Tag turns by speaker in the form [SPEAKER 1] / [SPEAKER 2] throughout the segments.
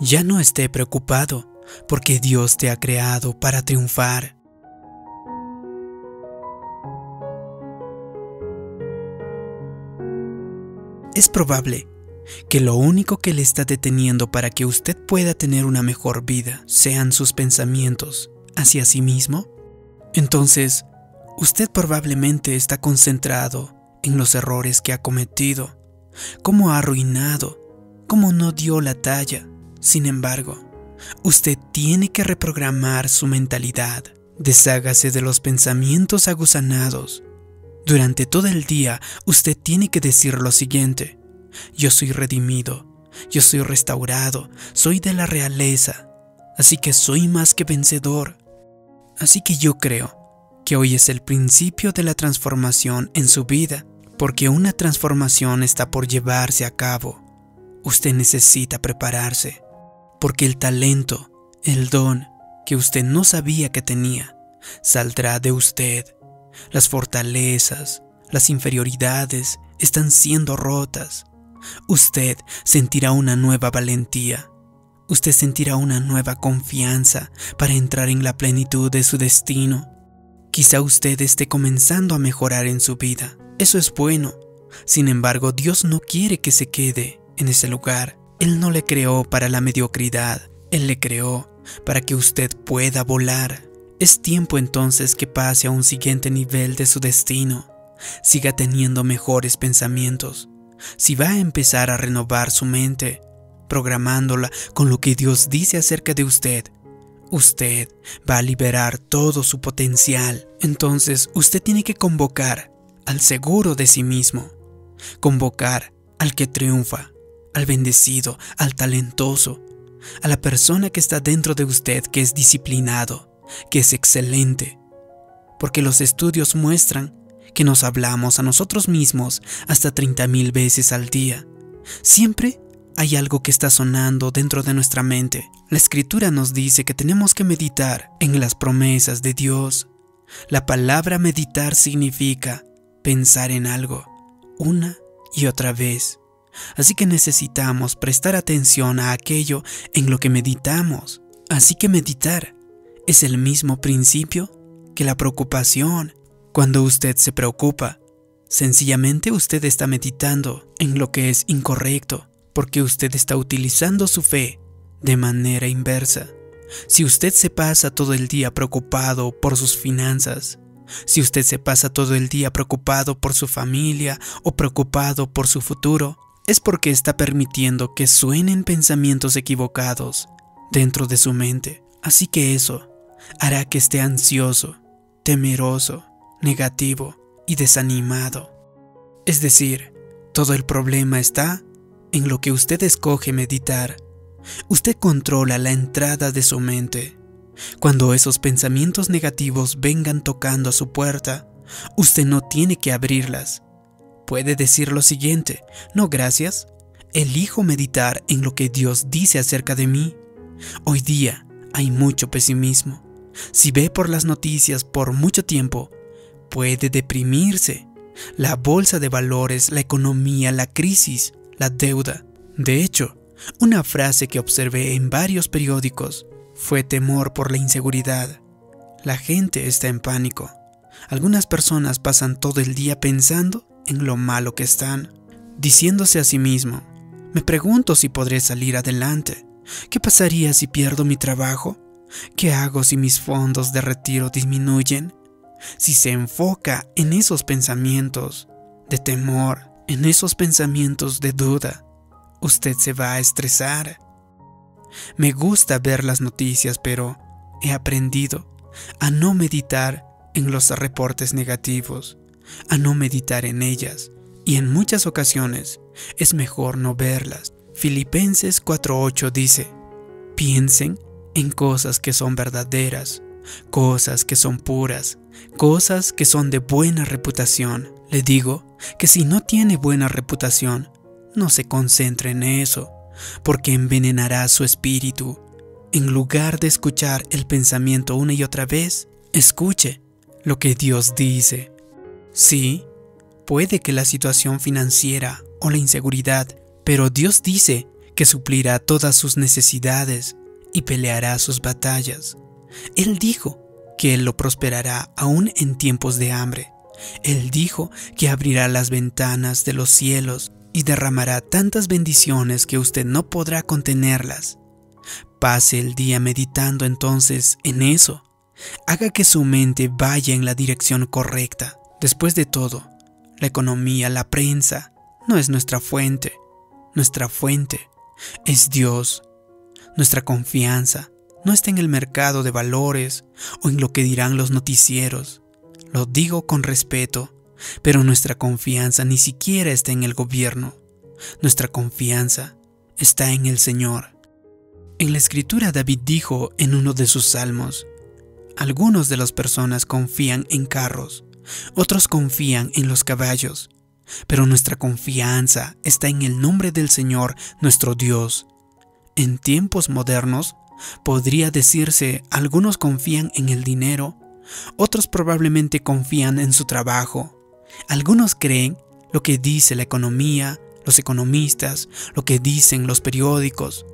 [SPEAKER 1] Ya no esté preocupado, porque Dios te ha creado para triunfar. Es probable que lo único que le está deteniendo para que usted pueda tener una mejor vida sean sus pensamientos hacia sí mismo. Entonces, usted probablemente está concentrado en los errores que ha cometido, cómo ha arruinado, cómo no dio la talla. Sin embargo, usted tiene que reprogramar su mentalidad. Deshágase de los pensamientos aguzanados. Durante todo el día, usted tiene que decir lo siguiente. Yo soy redimido, yo soy restaurado, soy de la realeza, así que soy más que vencedor. Así que yo creo que hoy es el principio de la transformación en su vida, porque una transformación está por llevarse a cabo. Usted necesita prepararse, porque el talento, el don que usted no sabía que tenía, saldrá de usted. Las fortalezas, las inferioridades están siendo rotas. Usted sentirá una nueva valentía. Usted sentirá una nueva confianza para entrar en la plenitud de su destino. Quizá usted esté comenzando a mejorar en su vida. Eso es bueno. Sin embargo, Dios no quiere que se quede en ese lugar. Él no le creó para la mediocridad. Él le creó para que usted pueda volar. Es tiempo entonces que pase a un siguiente nivel de su destino. Siga teniendo mejores pensamientos si va a empezar a renovar su mente, programándola con lo que Dios dice acerca de usted, usted va a liberar todo su potencial. Entonces usted tiene que convocar al seguro de sí mismo, convocar al que triunfa, al bendecido, al talentoso, a la persona que está dentro de usted que es disciplinado, que es excelente. Porque los estudios muestran que nos hablamos a nosotros mismos hasta 30.000 veces al día. Siempre hay algo que está sonando dentro de nuestra mente. La escritura nos dice que tenemos que meditar en las promesas de Dios. La palabra meditar significa pensar en algo, una y otra vez. Así que necesitamos prestar atención a aquello en lo que meditamos. Así que meditar es el mismo principio que la preocupación, cuando usted se preocupa, sencillamente usted está meditando en lo que es incorrecto, porque usted está utilizando su fe de manera inversa. Si usted se pasa todo el día preocupado por sus finanzas, si usted se pasa todo el día preocupado por su familia o preocupado por su futuro, es porque está permitiendo que suenen pensamientos equivocados dentro de su mente. Así que eso hará que esté ansioso, temeroso, negativo y desanimado. Es decir, todo el problema está en lo que usted escoge meditar. Usted controla la entrada de su mente. Cuando esos pensamientos negativos vengan tocando a su puerta, usted no tiene que abrirlas. Puede decir lo siguiente, no gracias, elijo meditar en lo que Dios dice acerca de mí. Hoy día hay mucho pesimismo. Si ve por las noticias por mucho tiempo, puede deprimirse. La bolsa de valores, la economía, la crisis, la deuda. De hecho, una frase que observé en varios periódicos fue temor por la inseguridad. La gente está en pánico. Algunas personas pasan todo el día pensando en lo malo que están, diciéndose a sí mismo, me pregunto si podré salir adelante. ¿Qué pasaría si pierdo mi trabajo? ¿Qué hago si mis fondos de retiro disminuyen? si se enfoca en esos pensamientos de temor, en esos pensamientos de duda, usted se va a estresar. Me gusta ver las noticias, pero he aprendido a no meditar en los reportes negativos, a no meditar en ellas, y en muchas ocasiones es mejor no verlas. Filipenses 4.8 dice, piensen en cosas que son verdaderas, cosas que son puras, cosas que son de buena reputación. Le digo que si no tiene buena reputación, no se concentre en eso, porque envenenará su espíritu. En lugar de escuchar el pensamiento una y otra vez, escuche lo que Dios dice. Sí, puede que la situación financiera o la inseguridad, pero Dios dice que suplirá todas sus necesidades y peleará sus batallas. Él dijo que Él lo prosperará aún en tiempos de hambre. Él dijo que abrirá las ventanas de los cielos y derramará tantas bendiciones que usted no podrá contenerlas. Pase el día meditando entonces en eso. Haga que su mente vaya en la dirección correcta. Después de todo, la economía, la prensa, no es nuestra fuente. Nuestra fuente es Dios. Nuestra confianza no está en el mercado de valores o en lo que dirán los noticieros. Lo digo con respeto, pero nuestra confianza ni siquiera está en el gobierno. Nuestra confianza está en el Señor. En la escritura David dijo en uno de sus salmos, algunos de las personas confían en carros, otros confían en los caballos, pero nuestra confianza está en el nombre del Señor nuestro Dios. En tiempos modernos, podría decirse, algunos confían en el dinero, otros probablemente confían en su trabajo, algunos creen lo que dice la economía, los economistas, lo que dicen los periódicos,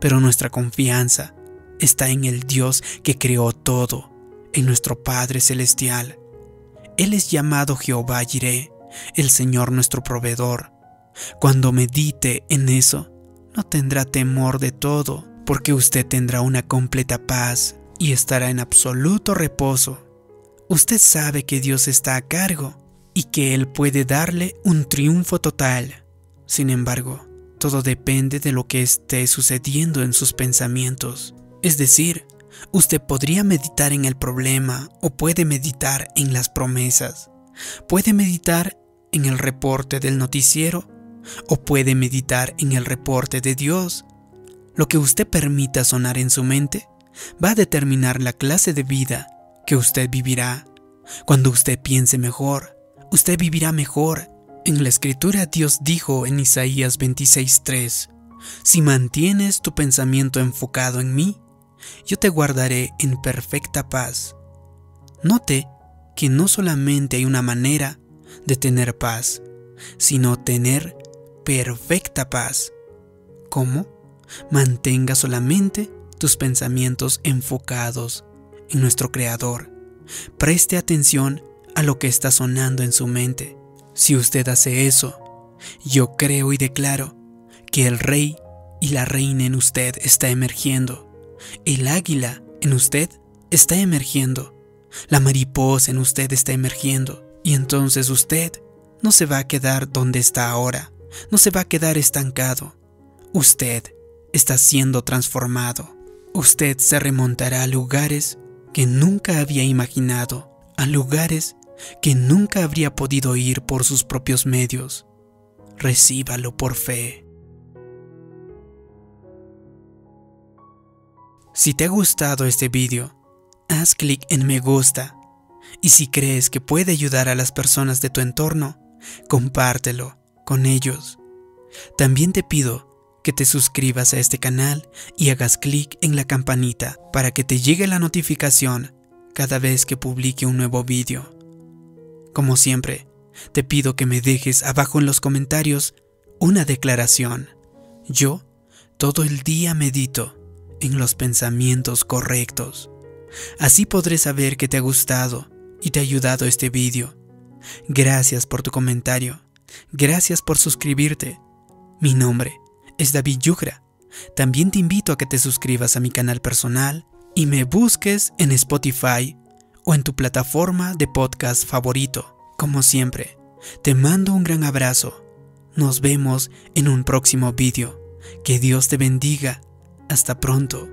[SPEAKER 1] pero nuestra confianza está en el Dios que creó todo, en nuestro Padre Celestial. Él es llamado Jehová Jireh, el Señor nuestro proveedor. Cuando medite en eso, no tendrá temor de todo, porque usted tendrá una completa paz y estará en absoluto reposo. Usted sabe que Dios está a cargo y que Él puede darle un triunfo total. Sin embargo, todo depende de lo que esté sucediendo en sus pensamientos. Es decir, usted podría meditar en el problema o puede meditar en las promesas. Puede meditar en el reporte del noticiero o puede meditar en el reporte de Dios. Lo que usted permita sonar en su mente va a determinar la clase de vida que usted vivirá. Cuando usted piense mejor, usted vivirá mejor en la escritura Dios dijo en Isaías 26:3, Si mantienes tu pensamiento enfocado en mí, yo te guardaré en perfecta paz. Note que no solamente hay una manera de tener paz, sino tener perfecta paz. ¿Cómo? Mantenga solamente tus pensamientos enfocados en nuestro Creador. Preste atención a lo que está sonando en su mente si usted hace eso, yo creo y declaro que el rey y la reina en usted está emergiendo. El águila en usted está emergiendo. La mariposa en usted está emergiendo. Y entonces usted no se va a quedar donde está ahora. No se va a quedar estancado. Usted está siendo transformado. Usted se remontará a lugares que nunca había imaginado. A lugares que nunca habría podido ir por sus propios medios. Recíbalo por fe. Si te ha gustado este vídeo, haz clic en me gusta y si crees que puede ayudar a las personas de tu entorno, compártelo con ellos. También te pido que te suscribas a este canal y hagas clic en la campanita para que te llegue la notificación cada vez que publique un nuevo vídeo. Como siempre, te pido que me dejes abajo en los comentarios una declaración. Yo todo el día medito en los pensamientos correctos. Así podré saber que te ha gustado y te ha ayudado este vídeo. Gracias por tu comentario. Gracias por suscribirte. Mi nombre es David Yugra. También te invito a que te suscribas a mi canal personal y me busques en Spotify o en tu plataforma de podcast favorito. Como siempre, te mando un gran abrazo. Nos vemos en un próximo vídeo. Que Dios te bendiga. Hasta pronto.